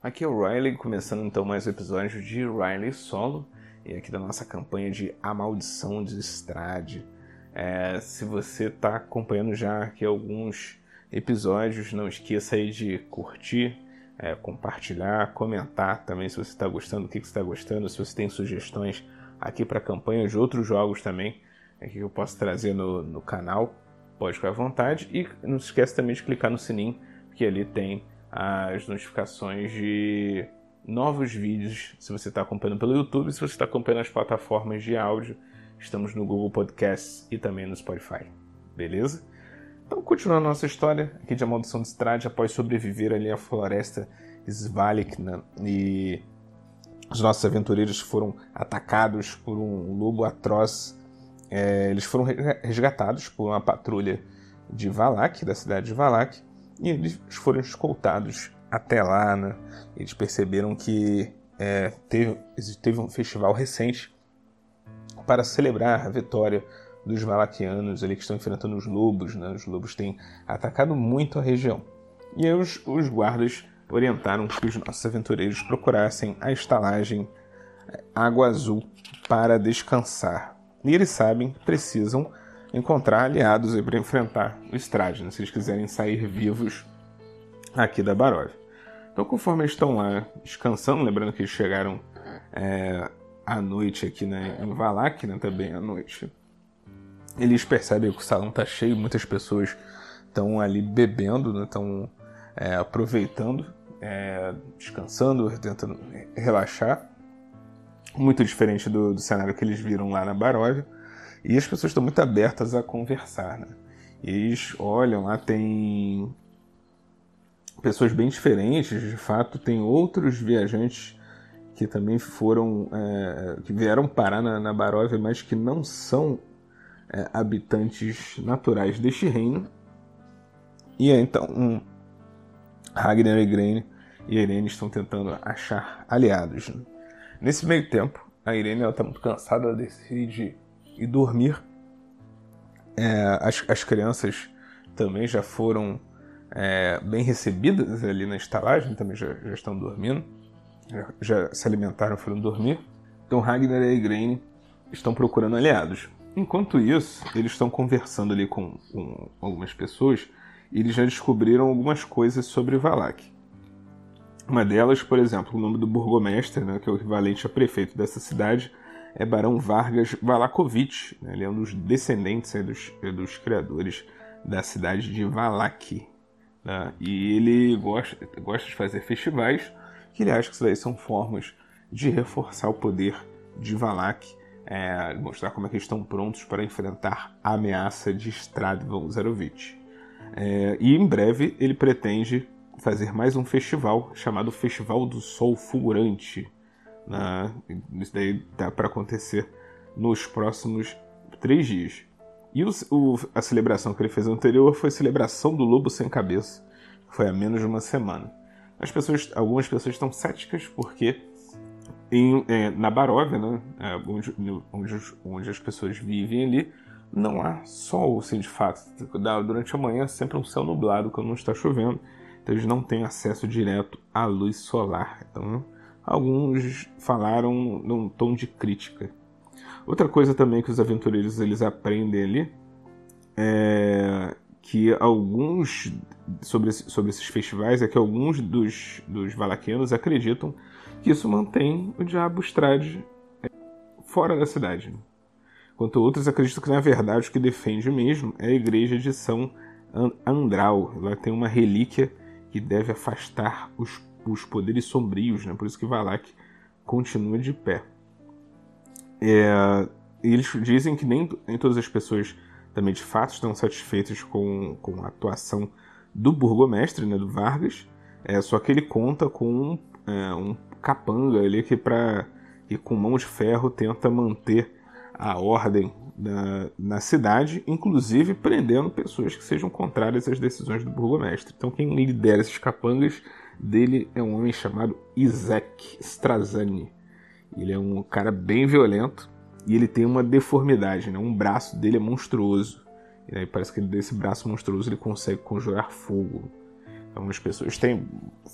Aqui é o Riley, começando então mais um episódio de Riley Solo e aqui da nossa campanha de A Maldição de Estrade. É, se você está acompanhando já aqui alguns episódios, não esqueça aí de curtir, é, compartilhar, comentar também se você está gostando, o que, que você está gostando, se você tem sugestões aqui para a campanha de outros jogos também é, que eu posso trazer no, no canal, pode ficar à vontade. E não se esqueça também de clicar no sininho, porque ali tem as notificações de novos vídeos, se você está acompanhando pelo YouTube, se você está acompanhando as plataformas de áudio, estamos no Google Podcasts e também no Spotify. Beleza? Então, continuando a nossa história aqui de A Maldição de Strade, após sobreviver ali à floresta Svalikna e os nossos aventureiros foram atacados por um lobo atroz. É, eles foram resgatados por uma patrulha de Valak, da cidade de Valak, e eles foram escoltados até lá. Né? Eles perceberam que é, teve, teve um festival recente para celebrar a vitória dos Valaquianos ali que estão enfrentando os lobos. Né? Os lobos têm atacado muito a região. E aí os, os guardas orientaram que os nossos aventureiros procurassem a estalagem Água Azul para descansar. E eles sabem que precisam encontrar aliados para enfrentar o Strade, né, se eles quiserem sair vivos aqui da Barov. Então, conforme eles estão lá descansando, lembrando que eles chegaram é, à noite aqui né, em Valak, né, também à noite, eles percebem que o salão está cheio, muitas pessoas estão ali bebendo, estão né, é, aproveitando, é, descansando, tentando relaxar. Muito diferente do, do, cenário que eles viram lá na Baróvia. E as pessoas estão muito abertas a conversar. Né? E eles olham lá, tem pessoas bem diferentes, de fato, tem outros viajantes que também foram, é, que vieram parar na, na Baróvia, mas que não são é, habitantes naturais deste reino. E é, então um, Ragnar e Irene, e Irene estão tentando achar aliados. Né? Nesse meio tempo, a Irene está muito cansada, decide ir dormir. É, as, as crianças também já foram é, bem recebidas ali na estalagem, também já, já estão dormindo, já, já, se alimentaram e foram dormir. Então Ragnar e Irene estão procurando aliados. Enquanto isso, eles estão conversando ali com, com algumas pessoas e eles já descobriram algumas coisas sobre Valak. Uma delas, por exemplo, o nome do burgomestre, né, que é o equivalente a prefeito dessa cidade, é Barão Vargas Valakovich. Né, ele é um dos descendentes é, dos, é, dos criadores da cidade de Valak. Né, e ele gosta, gosta de fazer festivais, que ele acha que isso daí são formas de reforçar o poder de Valak, é, mostrar como é que eles estão prontos para enfrentar a ameaça de Stradvan Zarovich. É, e em breve ele pretende fazer mais um festival chamado Festival do Sol Fulgurante. Né? Isso daí dá para acontecer nos próximos três dias. E o, o, a celebração que ele fez anterior foi a celebração do Lobo Sem Cabeça. Foi há menos de uma semana. As pessoas, algumas pessoas estão céticas porque em, é, na Baróvia, né, é, onde, onde, onde as pessoas vivem ali, não há sol, assim, de fato. Durante a manhã é sempre um céu nublado quando não está chovendo, então eles não têm acesso direto à luz solar. Então, alguns falaram num tom de crítica. Outra coisa também que os aventureiros eles aprendem ali é que alguns sobre, sobre esses festivais é que alguns dos, dos valaquianos acreditam que isso mantém o diabo Strade fora da cidade quanto outros acreditam que na verdade o que defende mesmo é a igreja de São Andral. Lá tem uma relíquia que deve afastar os, os poderes sombrios, né? por isso que Valak continua de pé. É, eles dizem que nem, nem todas as pessoas também de fato estão satisfeitas com, com a atuação do burgomestre, né, do Vargas, é, só que ele conta com é, um capanga ali que, pra, que com mão de ferro tenta manter a ordem na, na, cidade, inclusive prendendo pessoas que sejam contrárias às decisões do burgomestre. Então, quem lidera esses capangas dele é um homem chamado Isaac Strazani. Ele é um cara bem violento e ele tem uma deformidade, né? um braço dele é monstruoso. E aí parece que desse braço monstruoso ele consegue conjurar fogo. Então as pessoas têm,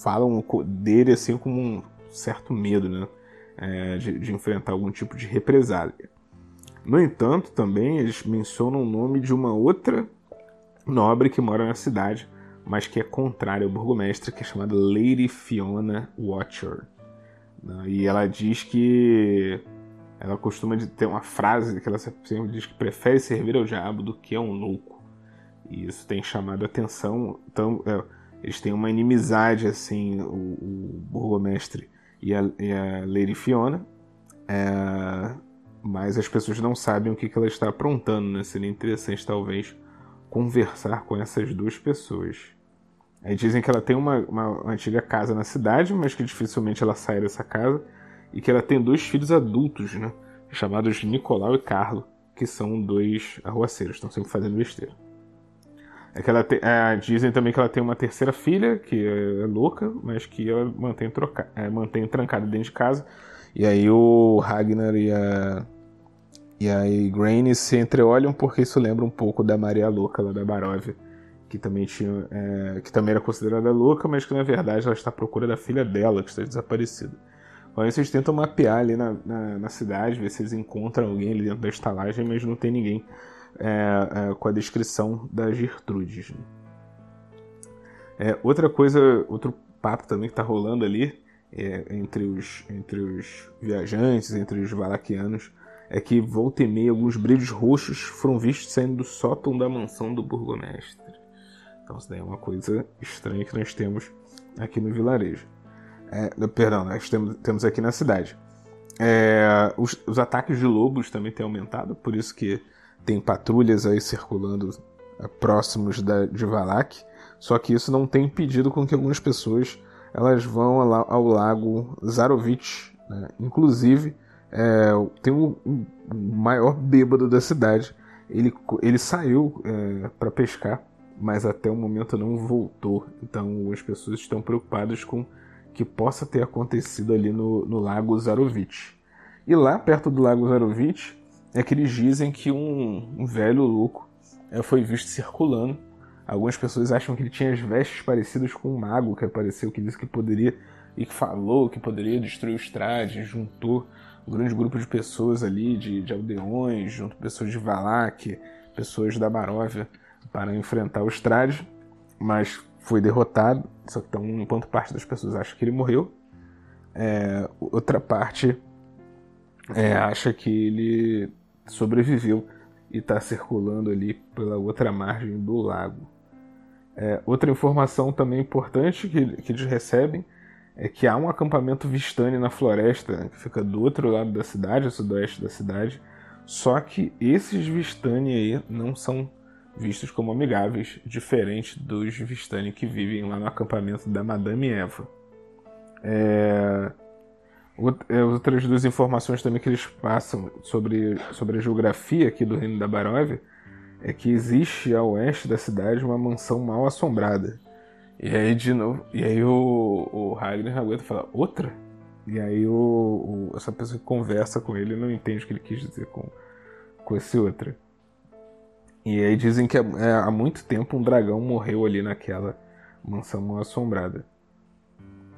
falam dele assim como um certo medo, né? É, de, de, enfrentar algum tipo de represália. No entanto, também eles mencionam o nome de uma outra nobre que mora na cidade, mas que é contrária ao burgomestre, que é chamada Lady Fiona Watcher. Né? E ela diz que ela costuma ter uma frase que ela sempre diz que prefere servir ao diabo do que a um louco. E isso tem chamado a atenção. Então, é, eles têm uma inimizade, assim, o, o burgomestre e a, e a Lady Fiona. É, mas as pessoas não sabem o que, que ela está aprontando, né? Seria interessante, talvez, conversar com essas duas pessoas. Aí dizem que ela tem uma, uma, antiga casa na cidade, mas que dificilmente ela sai dessa casa. E que ela tem dois filhos adultos, né? Chamados Nicolau e Carlo, que são dois arruaceiros, estão sempre fazendo besteira. É que ela te, é, dizem também que ela tem uma terceira filha, que é louca, mas que ela mantém, troca, é, mantém trancada dentro de casa. E aí o Ragnar e a, e a Graine se entreolham porque isso lembra um pouco da Maria Louca lá da Baróvia, que também, tinha, é, que também era considerada louca, mas que na verdade ela está à procura da filha dela, que está desaparecida. Então vocês tentam mapear ali na, na, na cidade, ver se eles encontram alguém ali dentro da estalagem, mas não tem ninguém é, é, com a descrição da Gertrudes. Né? É, outra coisa, outro papo também que está rolando ali é, entre, os, entre os viajantes, entre os valaquianos, é que volta e meia alguns brilhos roxos foram vistos saindo do sótão da mansão do burgomestre. Então isso daí é uma coisa estranha que nós temos aqui no vilarejo. É, perdão, nós temos, temos aqui na cidade. É, os, os, ataques de lobos também têm aumentado, por isso que tem patrulhas aí circulando é, próximos da, de Valak. Só que isso não tem impedido com que algumas pessoas elas vão ao, ao lago Zarovich. Né? Inclusive, é, tem o maior bêbado da cidade. Ele, ele saiu é, para pescar, mas até o momento não voltou. Então as pessoas estão preocupadas com que possa ter acontecido ali no, no Lago Zarovich. E lá perto do Lago Zarovich é que eles dizem que um, um velho louco é, foi visto circulando. Algumas pessoas acham que ele tinha as vestes parecidas com um mago que apareceu, que disse que poderia e que falou que poderia destruir os trades, juntou um grande grupo de pessoas ali, de, de aldeões, junto pessoas de Valak, pessoas da Baróvia, para enfrentar os trades, mas foi derrotado. Só que então, enquanto parte das pessoas acha que ele morreu, é, outra parte é, acha que ele sobreviveu e está circulando ali pela outra margem do lago. É, outra informação também importante que, que eles recebem é que há um acampamento Vistani na floresta, né, que fica do outro lado da cidade, a sudoeste da cidade, só que esses Vistani aí não são vistos como amigáveis, diferente dos Vistani que vivem lá no acampamento da Madame Eva. É... é outras duas informações também que eles passam sobre, sobre a geografia aqui do Reino da Baróvia é que existe a oeste da cidade uma mansão mal assombrada. E aí de novo, e aí o, o Ragnar aguenta fala, outra? E aí o, o, essa pessoa que conversa com ele não entende o que ele quis dizer com, com esse outra. E aí dizem que é, há muito tempo um dragão morreu ali naquela mansão assombrada.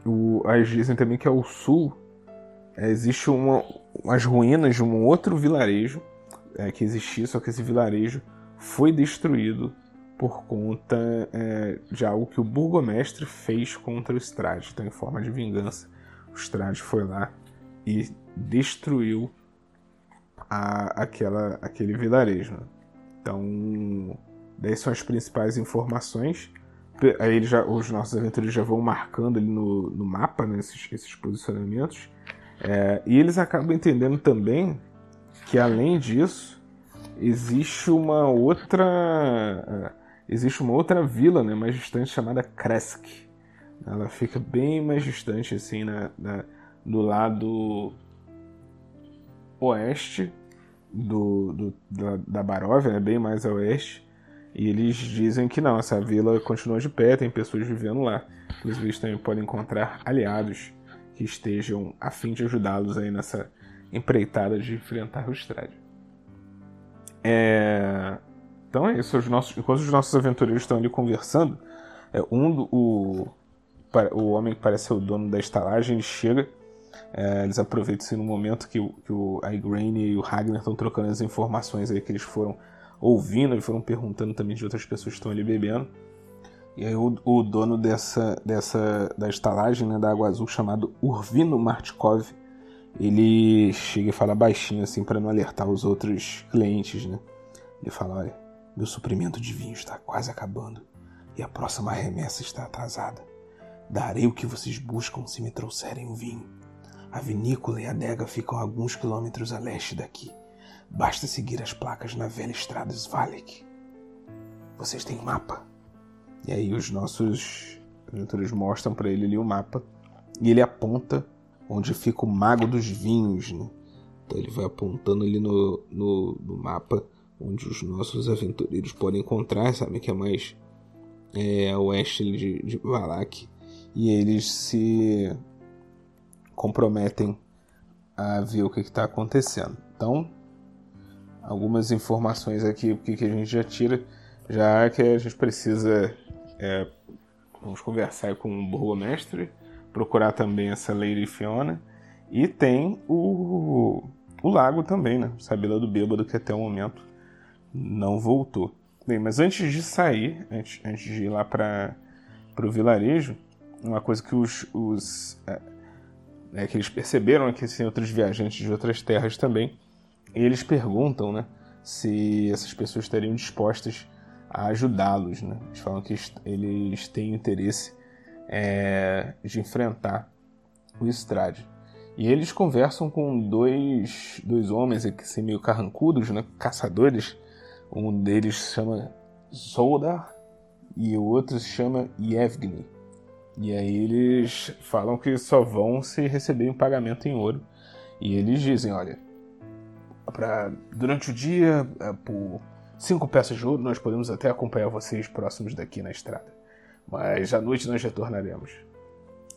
O, aí dizem também que ao sul é, existe uma, umas ruínas de um outro vilarejo é, que existia, só que esse vilarejo foi destruído por conta é, de algo que o burgomestre fez contra o Strade. Então, em forma de vingança, o Strade foi lá e destruiu a, aquela, aquele vilarejo. Né? Então, daí são as principais informações. Aí já, os nossos aventureiros já vão marcando ali no, no mapa né, esses, esses posicionamentos. É, e eles acabam entendendo também que, além disso, existe uma outra existe uma outra vila né, mais distante chamada Kresk. Ela fica bem mais distante assim na, na do lado oeste do, do da, da Baróvia, né, bem mais a oeste. E eles dizem que não, essa vila continua de pé, tem pessoas vivendo lá. Inclusive, eles também podem encontrar aliados que estejam a fim de ajudá-los aí nessa empreitada de enfrentar o Strade. É... Então é isso. Os nossos, enquanto os nossos aventureiros estão ali conversando, É, um o, o homem que parece ser o dono da estalagem, chega. É, eles aproveitam-se no momento que, o, que o Igraine e o Ragnar estão trocando as informações aí que eles foram ouvindo e foram perguntando também de outras pessoas que estão ali bebendo. E aí o, o dono dessa, dessa da estalagem, né, da Água Azul, chamado Urvino Martkov, ele chega e fala baixinho assim para não alertar os outros clientes, né? Ele fala, olha, meu suprimento de vinho está quase acabando e a próxima remessa está atrasada. Darei o que vocês buscam se me trouxerem o vinho. A vinícola e a adega ficam a alguns quilômetros a leste daqui. Basta seguir as placas na velha estrada Svalek. Vocês têm mapa? E aí os nossos aventureiros mostram para ele ali o mapa e ele aponta onde fica o Mago dos Vinhos. Né? Então ele vai apontando ali no, no, no, mapa onde os nossos aventureiros podem encontrar, sabe que é mais é, oeste de, de Valak. E eles se comprometem a ver o que está acontecendo. Então, algumas informações aqui que a gente já tira, já que a gente precisa é, vamos conversar com o burgomestre, procurar também essa Lady Fiona. E tem o, o lago também, né? Sabila do Bêbado, que até o momento não voltou. Bem, mas antes de sair, antes, antes de ir lá para o vilarejo, uma coisa que os, os é, é, que eles perceberam que tem outros viajantes de outras terras também, e eles perguntam, né, se essas pessoas estariam dispostas a ajudá-los. Né? Eles falam que eles têm interesse é, de enfrentar o Estrade. E eles conversam com dois, dois homens assim, meio carrancudos, né? caçadores. Um deles se chama Zoldar e o outro se chama Yevgeny. E aí eles falam que só vão se receber um pagamento em ouro. E eles dizem, olha, pra, durante o dia, é, por cinco peças de ouro, nós podemos até acompanhar vocês próximos daqui na estrada. Mas à noite nós retornaremos.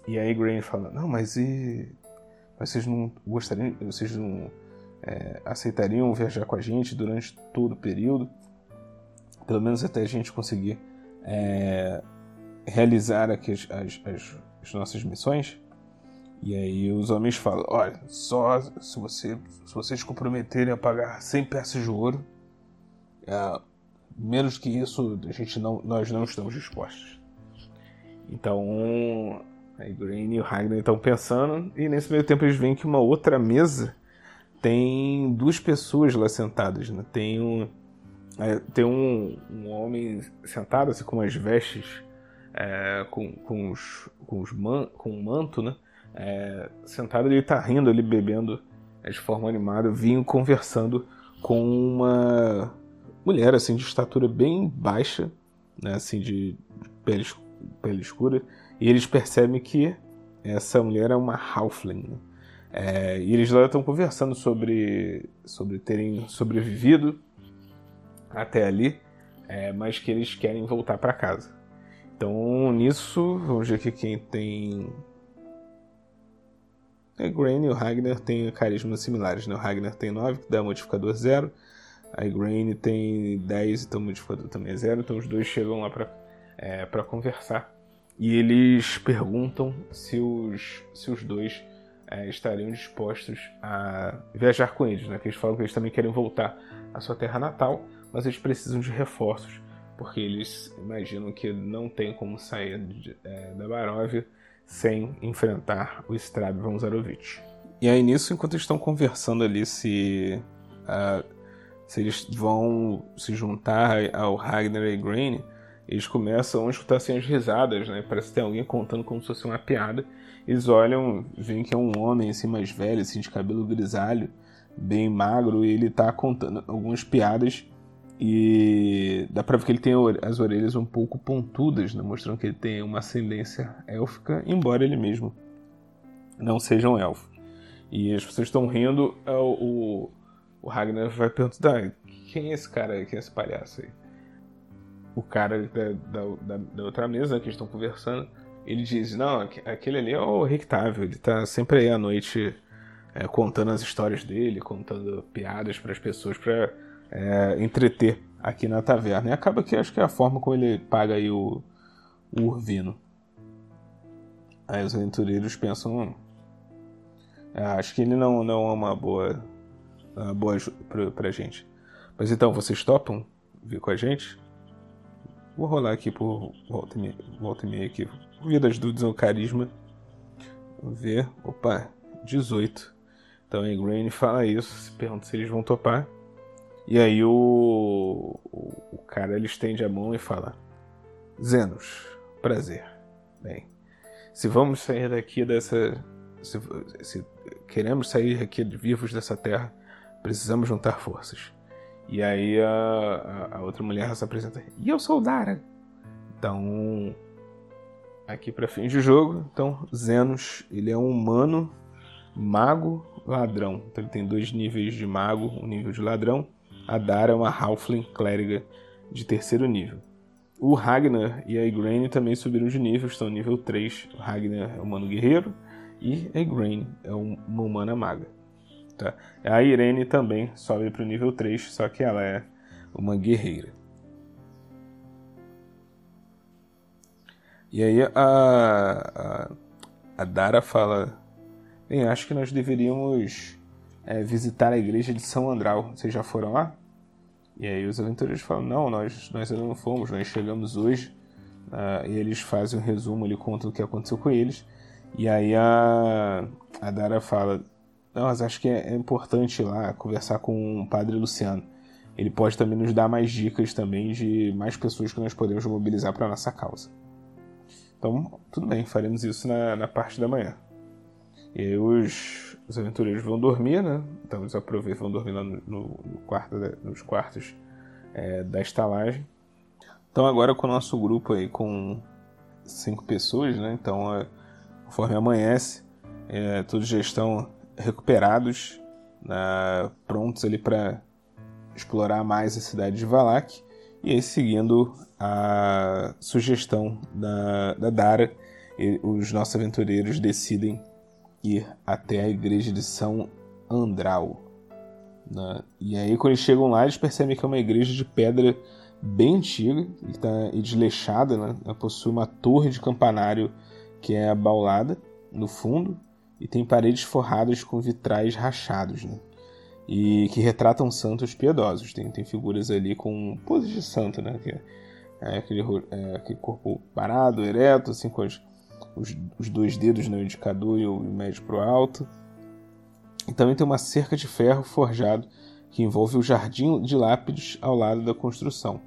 E aí Grain fala, não, mas e... Vocês não gostariam, vocês não é, aceitariam viajar com a gente durante todo o período? Pelo menos até a gente conseguir é, realizar aqui as, as, as, as nossas missões? E aí os homens falam, olha, só se, você, se vocês comprometerem a pagar 100 peças de ouro, é, menos que isso, a gente não, nós não estamos dispostos. Então, a Green e o Ragnar estão pensando, e nesse meio tempo eles veem que uma outra mesa tem duas pessoas lá sentadas. Né? Tem um, é, tem um, um homem sentado, assim, com as vestes, é, com, com, os, com, os man, com um manto, né? É, sentado, ele está rindo ali, bebendo é, de forma animada, vinho, conversando com uma mulher assim de estatura bem baixa, né, assim de pele, pele escura, e eles percebem que essa mulher é uma halfling. Né? É, e eles lá estão conversando sobre sobre terem sobrevivido até ali, é, mas que eles querem voltar para casa. Então nisso, vamos ver aqui quem tem a é, Grain e o Ragnar têm carismas similares. Né? O Ragnar tem 9, que dá modificador 0. A Grain tem 10, então o modificador também é 0. Então os dois chegam lá para é, conversar. E eles perguntam se os, se os dois é, estariam dispostos a viajar com eles. Né? Que eles falam que eles também querem voltar à sua terra natal, mas eles precisam de reforços, porque eles imaginam que não tem como sair de, é, da Baróvia sem enfrentar o Strab Zarovich. E aí nisso, enquanto eles estão conversando ali se uh, se eles vão se juntar ao Ragnar e Green, eles começam a escutar assim as risadas, né? Parece que tem alguém contando como se fosse uma piada. Eles olham, veem que é um homem assim mais velho, assim de cabelo grisalho, bem magro, e ele tá contando algumas piadas e dá pra ver que ele tem as orelhas um pouco pontudas, né? mostrando que ele tem uma ascendência élfica, embora ele mesmo não seja um elfo. E as pessoas estão rindo, é o, o Ragnar vai perguntar: quem é esse cara aí? Quem é esse palhaço aí? O cara da, da, da outra mesa que estão conversando, ele diz: Não, aquele ali é o Rictável, ele tá sempre aí à noite é, contando as histórias dele, contando piadas para as pessoas para é, entreter aqui na taverna. E acaba que acho que é a forma como ele paga aí o, Urvino. Aí os aventureiros pensam: hum, é, acho que ele não, não é uma boa, uma boa pra, pra gente. Mas então, vocês topam vir com a gente? Vou rolar aqui por volta e meia, volta e meia aqui. Vidas dúvidas ao carisma. Vamos ver. Opa, 18. Então a Grain fala isso, se pergunta se eles vão topar. E aí o, o, cara ele estende a mão e fala: Zenos, prazer. Bem, se vamos sair daqui dessa. Se, se queremos sair aqui vivos dessa terra, precisamos juntar forças. E aí a, a, outra mulher se apresenta. E eu sou Dara. Então, aqui para fim de jogo, então Zenos, ele é um humano, mago, ladrão. Então ele tem dois níveis de mago, um nível de ladrão. A Dara é uma halfling clériga de terceiro nível. O Ragnar e a Igraine também subiram de nível, estão nível 3. O Ragnar é um humano guerreiro e a Igraine é uma humana maga. Tá? A Irene também sobe para o nível 3, só que ela é uma guerreira. E aí a, a, a Dara fala: Bem, acho que nós deveríamos é, visitar a igreja de São Andral. Vocês já foram lá? E aí os aventureiros falam: Não, nós, nós ainda não fomos, nós chegamos hoje. Uh, e eles fazem um resumo, ele conta o que aconteceu com eles. E aí a, a Dara fala: Não, mas acho que é, é importante ir lá conversar com o padre Luciano. Ele pode também nos dar mais dicas também de mais pessoas que nós podemos mobilizar para nossa causa. Então, tudo bem, faremos isso na, na parte da manhã. E aí os, os aventureiros vão dormir, né? Então eles aproveitam vão dormir lá no, no, quarto, nos quartos é, da estalagem. Então agora com o nosso grupo aí com cinco pessoas, né? Então é, conforme amanhece, é, todos já estão recuperados, né? prontos ali para explorar mais a cidade de Valak. E aí seguindo a sugestão da, da Dara, os nossos aventureiros decidem ir até a igreja de São Andral. Né? E aí, quando eles chegam lá, eles percebem que é uma igreja de pedra bem antiga e, tá, e desleixada. Né? Ela possui uma torre de campanário que é abaulada no fundo e tem paredes forradas com vitrais rachados. Né? E que retratam santos piedosos. Tem, tem figuras ali com poses de santo, né? Que é aquele, é, aquele corpo parado, ereto, assim, com os, os, os dois dedos, né, o indicador e o médio para o alto. E também tem uma cerca de ferro forjado que envolve o jardim de lápides ao lado da construção.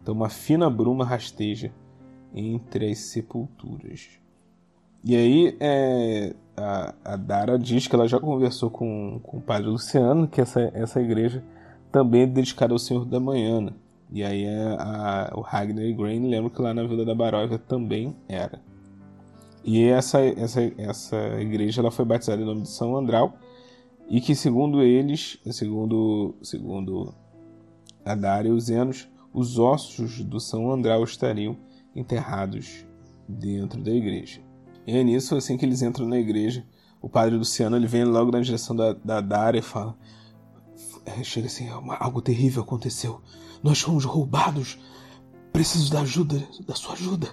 Então, uma fina bruma rasteja entre as sepulturas. E aí, é, a, a, Dara diz que ela já conversou com, com o padre Luciano, que essa, essa igreja também é dedicada ao Senhor da Manhã. Né? E aí é a, o Ragnar e Grain lembram que lá na Vila da Baróvia também era. E essa, essa, essa igreja ela foi batizada em nome de São Andral e que segundo eles, segundo, segundo Adar e os Enos, os ossos do São Andral estariam enterrados dentro da igreja. E é nisso, assim que eles entram na igreja, o padre Luciano ele vem logo na direção da, da Dara e fala: é, chega assim, algo terrível aconteceu. Nós fomos roubados. Preciso da ajuda, da sua ajuda.